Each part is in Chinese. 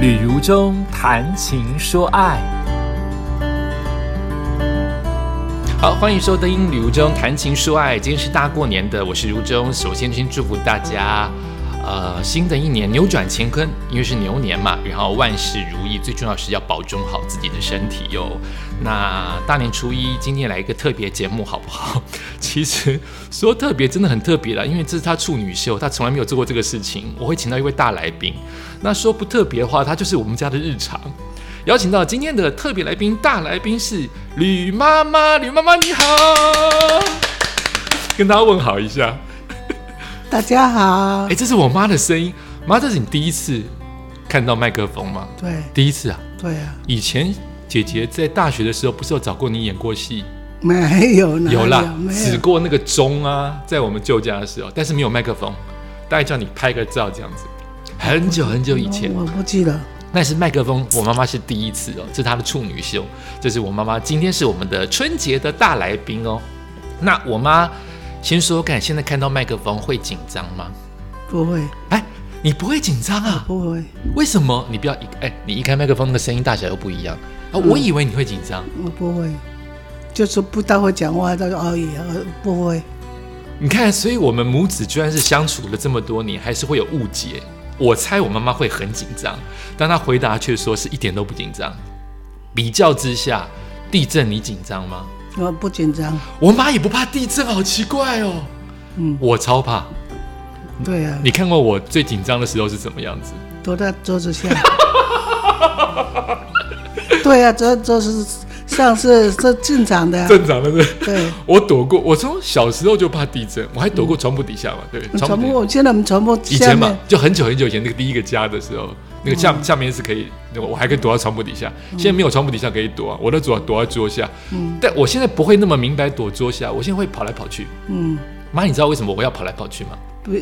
旅如中谈情说爱，好，欢迎收听《旅如中谈情说爱》。今天是大过年的，我是如中。首先，先祝福大家，呃，新的一年扭转乾坤，因为是牛年嘛，然后万事如意。最重要是要保重好自己的身体哟。那大年初一，今天来一个特别节目，好不好？其实说特别，真的很特别了，因为这是他处女秀，他从来没有做过这个事情。我会请到一位大来宾。那说不特别的话，它就是我们家的日常。邀请到今天的特别来宾，大来宾是吕妈妈。吕妈妈你好，跟大家问好一下。大家好哎，，这是我妈的声音。妈，这是你第一次看到麦克风吗？对第一次啊。对啊，以前姐姐在大学的时候，不是有找过你演过戏？没有哪有啦，指过那个钟啊，在我们旧家的时候，但是没有麦克风，大概叫你拍个照这样子。很久很久以前，我不记得。那是麦克风，我妈妈是第一次哦，这是她的处女秀，这是我妈妈，今天是我们的春节的大来宾哦。那我妈先说说看，现在看到麦克风会紧张吗？不会，哎，你不会紧张啊？不会，为什么？你不要一哎，你一开麦克风，那个声音大小又不一样啊！我以为你会紧张。我不会，就是不大会讲话，但是而已，呃不会。你看，所以我们母子居然是相处了这么多年，还是会有误解。我猜我妈妈会很紧张，但她回答却说是一点都不紧张。比较之下，地震你紧张吗？我不紧张。我妈也不怕地震，好奇怪哦。嗯，我超怕。对啊，你看过我最紧张的时候是怎么样子？躲在桌子下。对啊，桌桌子上是是正常的啊。正常的是，对，我躲过。我从小时候就怕地震，我还躲过床铺底下嘛。对，床铺现在我们床铺以前嘛，，就很久很久以前那个第一个家的时候，那个下、下面是可以，我还可以躲到床铺底下。现在没有床铺底下可以躲啊，我都躲躲在桌下。嗯但我现在不会那么明白躲桌下，我现在会跑来跑去。嗯，妈，你知道为什么我要跑来跑去吗？不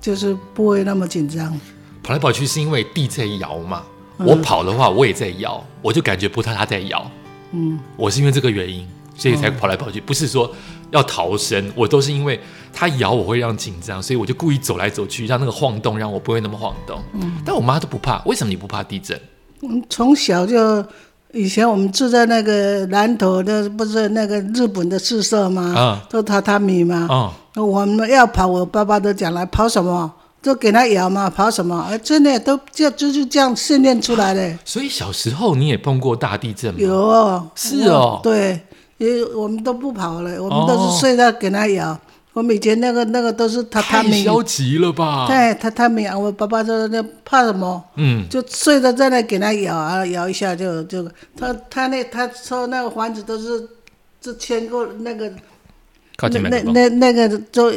就是不会那么紧张。跑来跑去是因为地在摇嘛。我跑的话，我也在摇，我就感觉不到它在摇。嗯，我是因为这个原因，所以才跑来跑去，不是说要逃生，我都是因为它咬我会让紧张，所以我就故意走来走去，让那个晃动让我不会那么晃动。嗯，但我妈都不怕，为什么你不怕地震？嗯，从小就以前我们住在那个南头的，不是那个日本的宿舍吗？啊都榻榻米嘛。哦，我们要跑，我爸爸都讲来跑什么，就给他摇嘛，跑什么？哎，真的都就就是这样训练出来的。所以小时候你也碰过大地震吗？有哦，是哦对，因为我们都不跑了，我们都哦是睡到给他摇。我们以前那个那个都是榻榻太米，消极了吧？对，榻榻米啊。我爸爸说那怕什么？嗯，就睡着在那给他摇啊，摇一下就就他他那他说那个房子都是是牵过那个靠近。那那那个就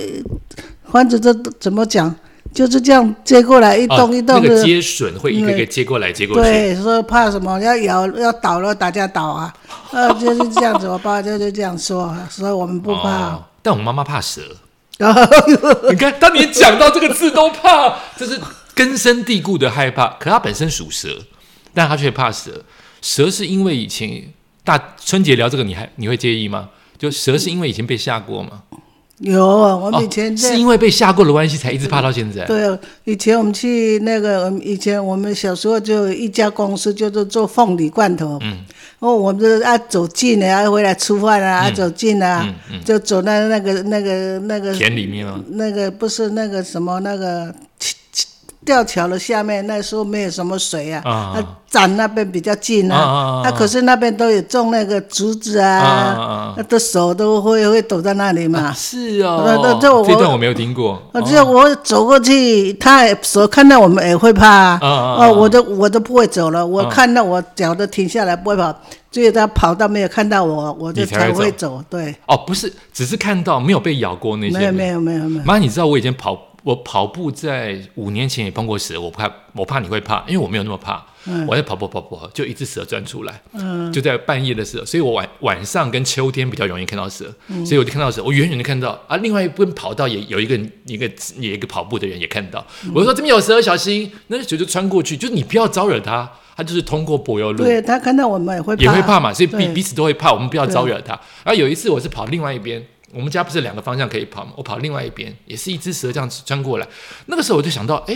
房子这怎么讲，就是这样接过来一啊动一动的。那个接笋会一个一个接过来，接过去。对，说怕什么要摇要倒了大家倒啊，呃就是这样子，我爸就是这样说，所以我们不怕。哦但我妈妈怕蛇。你看，当你讲到这个字都怕，这是根深蒂固的害怕。可它本身属蛇，但它却怕蛇。蛇是因为以前大春节聊这个，你还你会介意吗？就蛇是因为以前被吓过吗？有我们以前在、哦是因为被吓过的关系，才一直怕到现在。对，以前我们去那个，以前我们小时候就有一家公司，就是做凤梨罐头。嗯。然后我们就是要走近了，要回来吃饭啊，啊走近啊，就走到那个那个那个田里面吗？那个不是那个什么那个吊桥的下面，那时候没有什么水啊，啊那站那边比较近啊啊啊啊啊，那可是那边都有种那个竹子啊啊啊啊啊，那的手都会会躲在那里嘛。是哦，那那这我这段我没有听过。我只有我走过去，他也手看到我们也会怕啊。啊啊啊哦，我都我都不会走了，我看到我脚都停下来不会跑，只有他跑到没有看到我，我就才会才会走。对，哦，不是，只是看到没有被咬过那些。没有没有没有没有。妈，你知道我以前跑，我跑步在五年前也碰过蛇，我怕，我怕你会怕，因为我没有那么怕。我在跑步跑步，就一只蛇钻出来，就在半夜的时候，所以我晚晚上跟秋天比较容易看到蛇，所以我就看到蛇，我远远的看到啊，另外一边跑道也有一个一个也一个跑步的人也看到，我就说这边有蛇，小心，那蛇就穿过去，就是你不要招惹它，它就是通过柏油路，对它看到我们也会怕，也会怕嘛，所以彼彼此都会怕，我们不要招惹它。然后有一次我是跑另外一边，我们家不是两个方向可以跑吗？我跑另外一边，也是一只蛇这样子穿过来。那个时候我就想到，哎，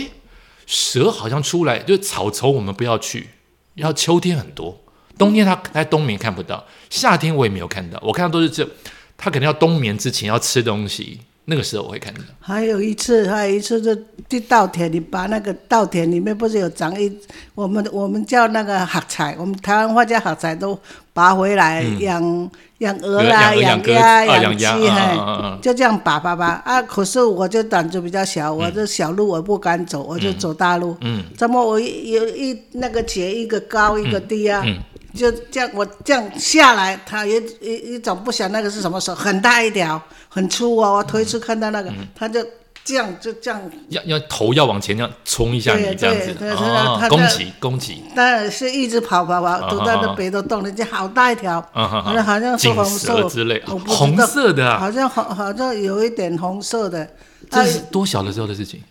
蛇好像出来，就是草丛我们不要去，要秋天很多，冬天它在冬眠看不到，夏天我也没有看到，我看到都是这，它可能要冬眠之前要吃东西。那个时候我会看到。还有一次，还有一次就去稻田里，把那个稻田里面不是有长一，我们我们叫那个黑菜，我们台湾话叫黑菜，都拔回来养养鹅啦、养鸭、养鸡，嘿，就这样拔拔拔啊！可是我就胆子比较小，我这小路我不敢走，我就走大路。嗯。怎么我有一那个节一个高一个低啊？就这样，我这样下来，他也一一种不想那个是什么手，很大一条，很粗哦。我头一次看到那个，他就这样就这样，要要头要往前这样冲一下，你这样子哦，攻击攻击。当然是一直跑跑跑，都在那别的洞里，就好大一条，好像好像是红色之类，红色的，好像好好像有一点红色的。这是多小的时候的事情？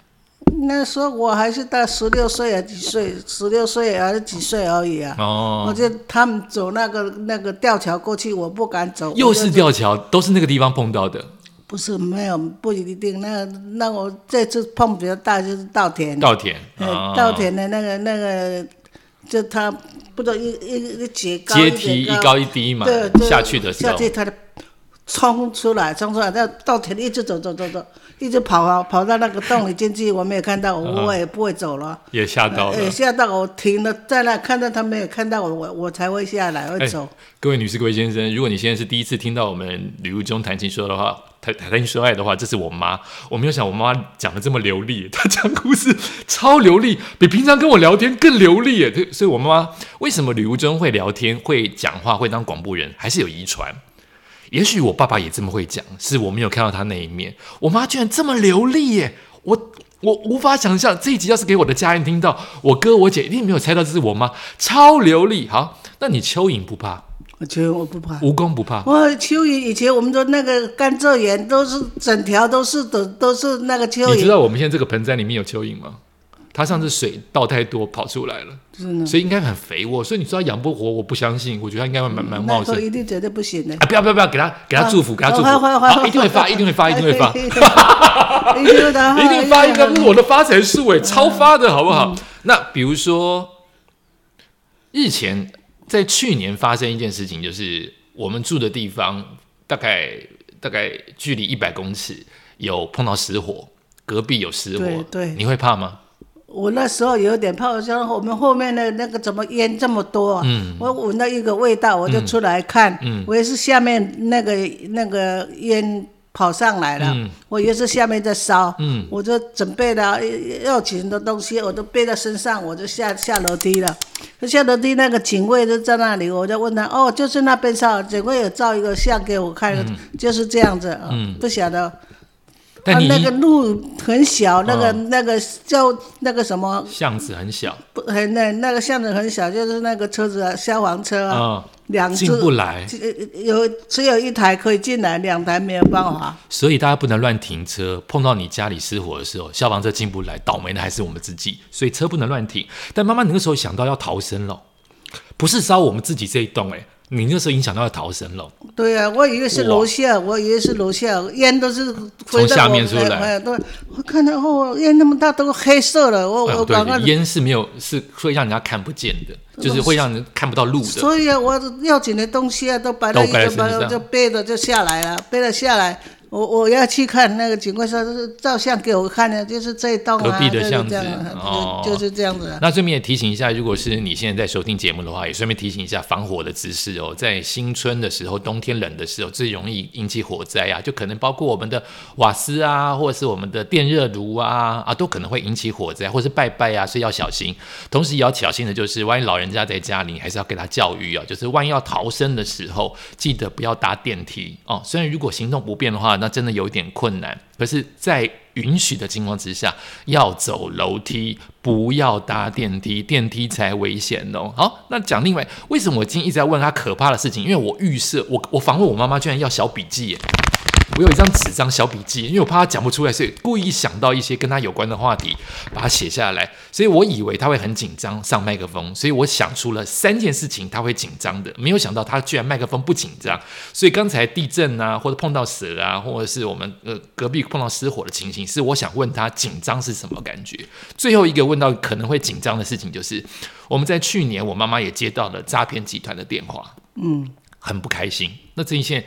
那时候我还是大十六岁啊，几岁？十六岁还是几岁而已啊？哦，我就他们走那个那个吊桥过去，我不敢走。又是吊桥，都是那个地方碰到的。不是，没有不一定。那那我这次碰比较大，就是稻田。稻田，稻田的那个那个，就他不知道一一一阶高阶梯一高一低嘛，下去的时候，下去它的冲出来，冲出来，在稻田里一直走走走走。一直跑啊，跑到那个洞里进去，我没有看到，我也不会走了。也吓到了。吓到我停了，在那看到他没有看到我，我我才会下来会走。各位女士、各位先生，如果你现在是第一次听到我们旅途中谈情说的话，谈谈情说爱的话，这是我妈。我没有想我妈讲的这么流利，她讲故事超流利，比平常跟我聊天更流利。所以，我妈妈为什么旅途中会聊天、会讲话、会当广播人，还是有遗传。也许我爸爸也这么会讲，是我没有看到他那一面。我妈居然这么流利耶！我我无法想象这一集要是给我的家人听到，我哥我姐一定没有猜到这是我妈，超流利。好，那你蚯蚓不怕？蚯蚓我不怕，蜈蚣不怕。我蚯蚓以前我们说那个甘蔗园都是整条都是的，都是那个蚯蚓。你知道我们现在这个盆栽里面有蚯蚓吗？它上次水倒太多跑出来了，所以应该很肥沃。所以你说养不活，我不相信。我觉得它应该会蛮蛮茂盛。一定绝对不行的。啊！不要不要不要，给他给他祝福，给他祝福。好，一定会发，一定会发，一定会发。一定发，一定发一个我的发财树哎，超发的好不好？那比如说，日前在去年发生一件事情，就是我们住的地方大概大概距离一百公尺有碰到失火，隔壁有失火，对，你会怕吗？我那时候有点怕，像我们后面的那个怎么烟这么多？嗯，我闻到一个味道，我就出来看。嗯，我也是下面那个那个烟跑上来了，我也是下面在烧。嗯，我就准备了要紧的东西，我都背在身上，我就下下楼梯了。下楼梯那个警卫就在那里，我就问他：“哦，就是那边烧。”警卫有照一个相给我看，就是这样子。嗯，不晓得。但你那个路很小，那个那个叫那个什么巷子很小，不很那那个巷子很小，就是那个车子啊消防车啊，两进不来，有只有一台可以进来，两台没有办法。所以大家不能乱停车，碰到你家里失火的时候，消防车进不来，倒霉的还是我们自己，所以车不能乱停。但妈妈那个时候想到要逃生了，不是烧我们自己这一栋，哎。你那时候影响到了逃生了。对啊，我以为是楼下，我以为是楼下，烟都是从下面出来。对，我看到哦，烟那么大，都黑色了。我我刚刚烟是没有，是会让人家看不见的，就是会让人看不到路的。所以啊，我要紧的东西啊，都摆在一个，就背着就下来了，背了下来。我我要去看那个警官说，是照相给我看的，就是这一栋隔壁的巷子，哦，就是这样子。那顺便也提醒一下，如果是你现在在收听节目的话，也顺便提醒一下防火的知识哦。在新春的时候，冬天冷的时候，最容易引起火灾啊，就可能包括我们的瓦斯啊，或者是我们的电热炉啊，啊，都可能会引起火灾，或是拜拜啊，所以要小心。同时也要小心的就是，万一老人家在家里，还是要给他教育啊，就是万一要逃生的时候，记得不要搭电梯哦。虽然如果行动不便的话，那真的有一点困难，可是，在允许的情况之下，要走楼梯，不要搭电梯，电梯才危险哦。好，那讲另外，为什么我今天一直在问他可怕的事情？因为我预设，我我访问我妈妈，居然要小笔记耶，我有一张纸张小笔记，因为我怕他讲不出来，所以故意想到一些跟他有关的话题，把它写下来。所以我以为他会很紧张上麦克风，所以我想出了三件事情他会紧张的，没有想到他居然麦克风不紧张。所以刚才地震啊，或者碰到蛇啊，或者是我们呃隔壁碰到失火的情形，是我想问他紧张是什么感觉。最后一个问到可能会紧张的事情，就是我们在去年我妈妈也接到了诈骗集团的电话，嗯，很不开心。那这一件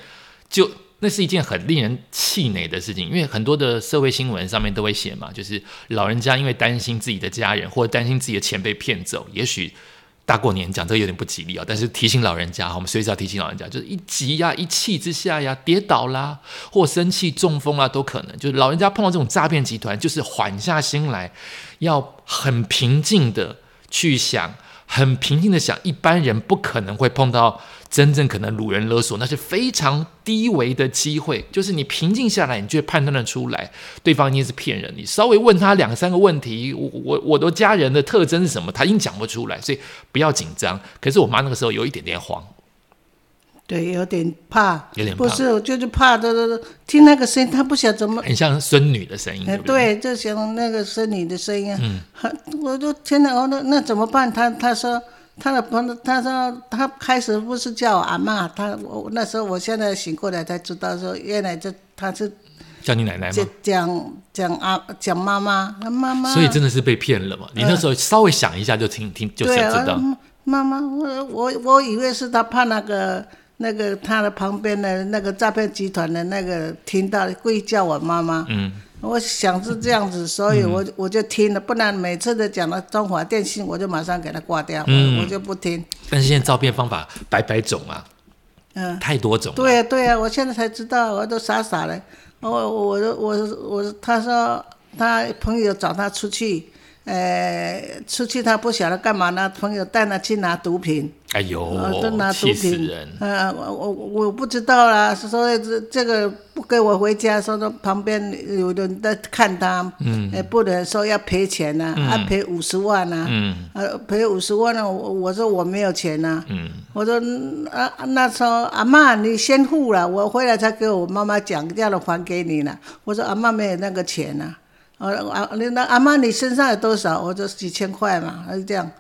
就。那是一件很令人气馁的事情，因为很多的社会新闻上面都会写嘛，就是老人家因为担心自己的家人或者担心自己的钱被骗走，也许大过年讲这个有点不吉利啊。但是提醒老人家，我们随时要提醒老人家，就是一急呀、一气之下呀，跌倒啦，或生气中风啊，都可能。就是老人家碰到这种诈骗集团，就是缓下心来，要很平静的去想。很平静的想，一般人不可能会碰到真正可能掳人勒索，那是非常低维的机会。就是你平静下来，你就会判断得出来，对方一定是骗人。你稍微问他两三个问题，我我我的家人的特征是什么，他硬讲不出来，所以不要紧张。可是我妈那个时候有一点点慌。对，有点怕，有点怕不是，我就是怕，都都听那个声音，他不晓得怎么，很像孙女的声音，对，就像那个孙女的声音，嗯，我就听了，我那那怎么办？他他说他的朋友，他说他开始不是叫我阿妈，他我那时候我现在醒过来才知道，说原来这他是叫你奶奶吗？讲讲阿讲妈妈，妈妈，所以真的是被骗了嘛？你那时候稍微想一下就听听就想知道，妈妈，我我我以为是他怕那个。那个他的旁边的那个诈骗集团的那个听到故意叫我妈妈，嗯，我想是这样子，所以我我就听了，不然每次都讲到中华电信，我就马上给他挂掉，嗯，我就不听。但是现在诈骗方法百百种啊，嗯，太多种。对呀对呀，我现在才知道，我都傻傻的。我我我我他说他朋友找他出去。呃，出去他不晓得干嘛呢？朋友带他去拿毒品，哎呦，气死人！嗯，我我我不知道啦，说这这个不给我回家，说说旁边有人在看他，嗯，也不能说要赔钱呐，啊赔五十万呐，嗯，呃赔五十万呢，我我说我没有钱呐，嗯，我说啊那时候阿妈你先付了，我回来才给我妈妈讲，叫了还给你了。我说阿妈没有那个钱呐。我啊，你那阿妈，你身上有多少？我说几千块嘛，还是这样。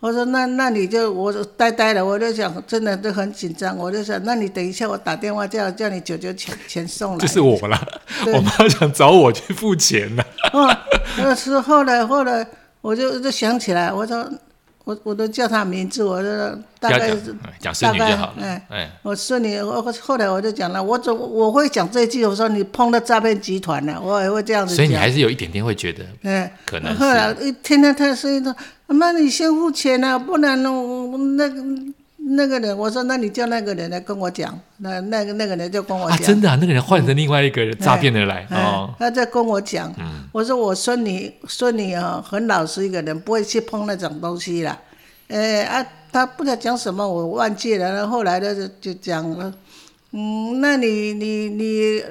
我说那那你就我呆呆的，我就想真的都很紧张，我就想那你等一下，我打电话叫叫你舅舅钱钱送来。就是我了，我妈想找我去付钱呢。哦，那是后来后来我就就想起来，我说。我我都叫他名字，我说大概是讲孙女就好了。哎哎，我孙女，我后来我就讲了，我总我会讲这句，我说你碰到诈骗集团了，我也会这样子所以你还是有一点点会觉得，嗯，可能。后来一听到他声音说，妈，你先付钱啊，不然呢，那个。那个人，我说，那你叫那个人来跟我讲，那那个那个人就跟我讲，真的，那个人换成另外一个人诈骗的来，哦，他在跟我讲，我说我孙女孙女啊，很老实一个人，不会去碰那种东西啦。哎啊，他不知道讲什么，我忘记了。然后后来呢，就就讲了，嗯，那你你你，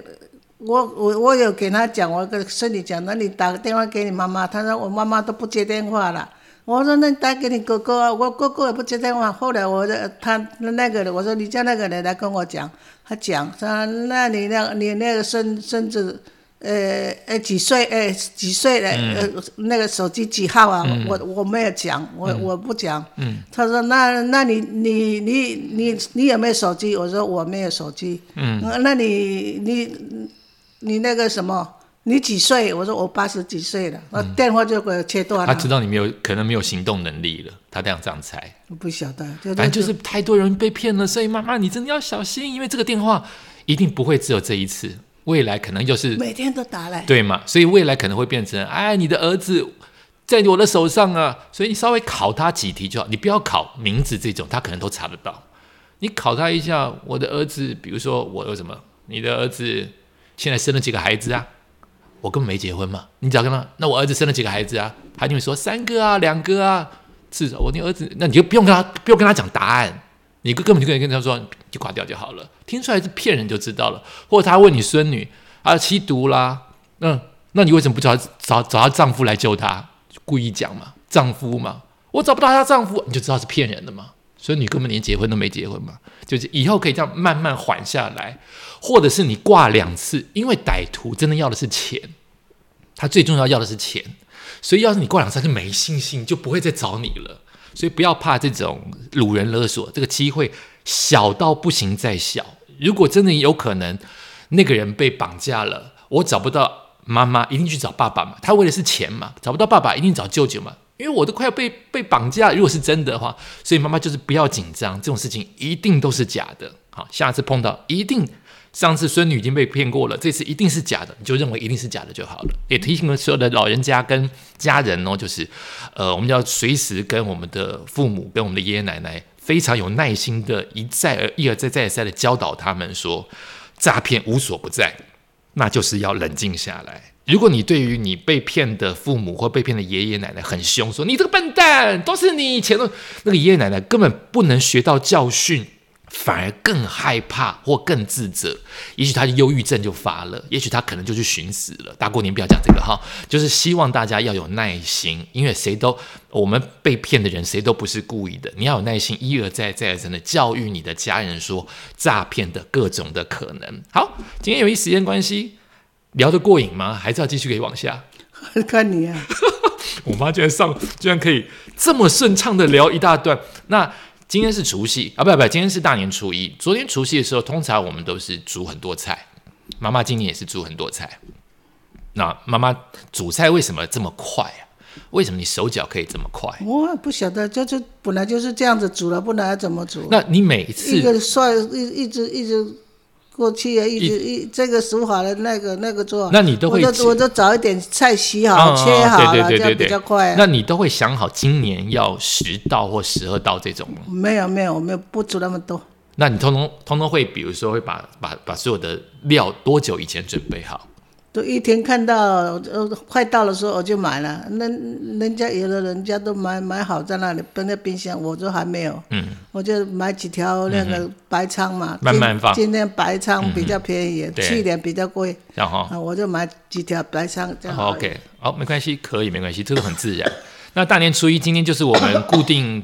我我我有给他讲，我跟孙女讲，那你打个电话给你妈妈，他说我妈妈都不接电话了。我说那打给你哥哥啊，我哥哥也不接电话。后来我的他那个人，我说你叫那个人来跟我讲，他讲说那你那你那个孙孙子，呃呃几岁？呃几岁了？呃那个手机几号啊？我我没有讲，我我不讲。他说那那你你你你你有没有手机？我说我没有手机。嗯，那你你你那个什么？你几岁？我说我八十几岁了，我电话就给我切断了。他知道你没有可能没有行动能力了，他这样这样猜。我不晓得，反正就是太多人被骗了，所以妈妈你真的要小心，因为这个电话一定不会只有这一次，未来可能就是每天都打来，对嘛？所以未来可能会变成，哎，你的儿子在我的手上啊，所以你稍微考他几题就好，你不要考名字这种，他可能都查得到。你考他一下，我的儿子，比如说我有什么，你的儿子现在生了几个孩子啊？我根本没结婚嘛，你只要跟他，那我儿子生了几个孩子啊？他就会说三个啊，两个啊，是我你儿子，那你就不用跟他，不用跟他讲答案，你根本就可以跟他说，就挂掉就好了。听出来是骗人就知道了。或者他问你孙女啊，吸毒啦，嗯，那你为什么不找找找她丈夫来救她？故意讲嘛，丈夫嘛，我找不到她丈夫，你就知道是骗人的嘛。所以你根本连结婚都没结婚嘛，就是以后可以这样慢慢缓下来，或者是你挂两次，因为歹徒真的要的是钱，他最重要要的是钱，所以要是你挂两次他就没信心，就不会再找你了。所以不要怕这种掳人勒索，这个机会小到不行再小。如果真的有可能，那个人被绑架了，我找不到妈妈，一定去找爸爸嘛。他为的是钱嘛，找不到爸爸，一定找舅舅嘛。因为我都快要被被绑架，如果是真的话，所以妈妈就是不要紧张，这种事情一定都是假的。好，下次碰到一定，上次孙女已经被骗过了，这次一定是假的，你就认为一定是假的就好了。也提醒了所有的老人家跟家人哦，就是，呃，我们要随时跟我们的父母、跟我们的爷爷奶奶非常有耐心的一再而一而再再而三的教导他们说，诈骗无所不在，那就是要冷静下来。如果你对于你被骗的父母或被骗的爷爷奶奶很凶，说你这个笨蛋，都是你钱的，那个爷爷奶奶根本不能学到教训，反而更害怕或更自责，也许他的忧郁症就发了，也许他可能就去寻死了。大过年不要讲这个哈，就是希望大家要有耐心，因为谁都我们被骗的人谁都不是故意的，你要有耐心，一而再再而三的教育你的家人说诈骗的各种的可能。好，今天由于时间关系。聊得过瘾吗？还是要继续可以往下？看你啊！我妈居然上，居然可以这么顺畅的聊一大段。那今天是除夕啊，不不，今天是大年初一。昨天除夕的时候，通常我们都是煮很多菜。妈妈今年也是煮很多菜。那妈妈煮菜为什么这么快啊？为什么你手脚可以这么快？我不晓得，就是本来就是这样子煮了，不然怎么煮？那你每一次一个涮一一直一直。过去啊，一直一这个煮好了，那个那个做，那你都会，我就我就早一点菜洗好、切好了，这样比较快。那你都会想好今年要十道或十二道这种吗？没有没有，我没有不煮那么多。那你通通通通会，比如说会把把把所有的料多久以前准备好？都一天看到呃快到的时候我就买了，那人家有的人家都买买好在那里放在冰箱，我都还没有。嗯，我就买几条那个白鲳嘛，慢慢放。今天白鲳比较便宜，去年比较贵，然后我就买几条白鲳。好，OK，好，没关系，可以，没关系，这个很自然。那大年初一，今天就是我们固定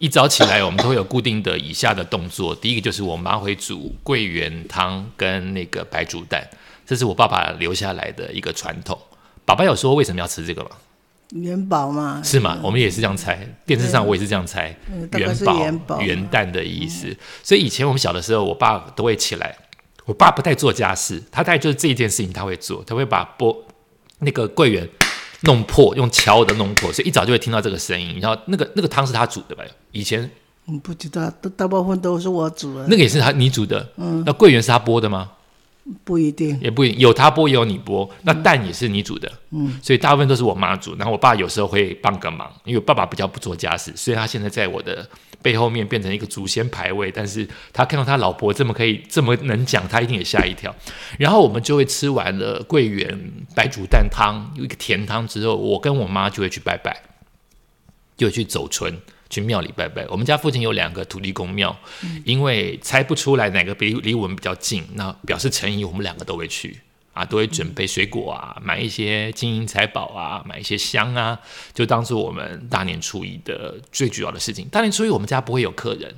一早起来，我们都会有固定的以下的动作。第一个就是我妈会煮桂圆汤跟那个白煮蛋。这是我爸爸留下来的一个传统。爸爸有说为什么要吃这个吗？元宝嘛，是吗？我们也是这样猜。电视上我也是这样猜，元宝元旦的意思。所以以前我们小的时候，我爸都会起来。我爸不太做家事，他大概就是这一件事情他会做，他会把剥那个桂圆弄破，用敲的弄破，所以一早就会听到这个声音。然后那个那个汤是他煮的吧？以前嗯不知道，大部分都是我煮的。那个也是他你煮的，嗯，那桂圆是他剥的吗？不一定，也不一定有他剥也有你剥，那蛋也是你煮的，嗯，所以大部分都是我妈煮，然后我爸有时候会帮个忙，因为爸爸比较不做家事，所以他现在在我的背后面变成一个祖先牌位，但是他看到他老婆这么可以这么能讲，他一定也吓一跳。然后我们就会吃完了桂圆白煮蛋汤，有一个甜汤之后，我跟我妈就会去拜拜，就去走村。去庙里拜拜。我们家附近有两个土地公庙，因为猜不出来哪个比离我们比较近，那表示诚意，我们两个都会去啊，都会准备水果啊，买一些金银财宝啊，买一些香啊，就当做我们大年初一的最主要的事情。大年初一我们家不会有客人，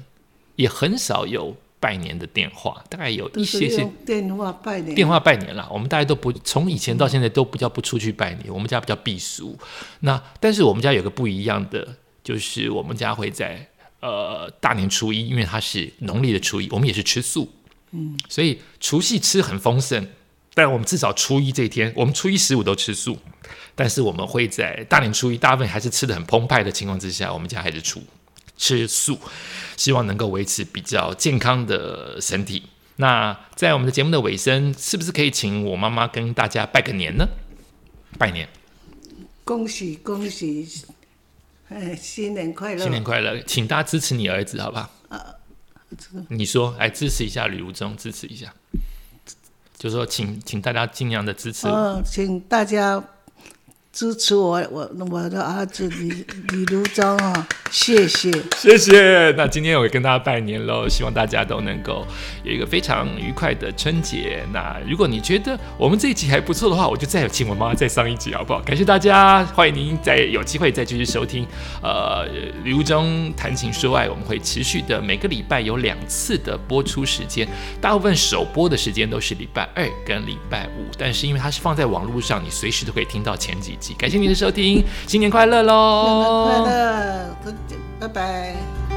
也很少有拜年的电话，大概有一些些电话拜年，电话拜年啦。我们大家都不从以前到现在都比较不出去拜年，我们家比较避俗。那但是我们家有个不一样的。就是我们家会在呃大年初一，因为它是农历的初一，我们也是吃素，嗯，所以除夕吃很丰盛，但我们至少初一这一天，我们初一十五都吃素，但是我们会在大年初一，大部分还是吃的很澎湃的情况之下，我们家还是出吃素，希望能够维持比较健康的身体。那在我们的节目的尾声，是不是可以请我妈妈跟大家拜个年呢？拜年，恭喜恭喜！哎，新年快乐！新年快乐，请大家支持你儿子，好不好？啊，你说，来支持一下吕无中，支持一下，就说，请请大家尽量的支持。哦，请大家支持我，我我的儿子李李如章啊。谢谢，谢谢。那今天我也跟大家拜年喽，希望大家都能够有一个非常愉快的春节。那如果你觉得我们这一集还不错的话，我就再请我妈妈再上一集，好不好？感谢大家，欢迎您再有机会再继续收听。呃，礼物中谈情说爱，我们会持续的每个礼拜有两次的播出时间，大部分首播的时间都是礼拜二跟礼拜五，但是因为它是放在网络上，你随时都可以听到前几集集。感谢您的收听，新年快乐喽！新年快乐！拜拜。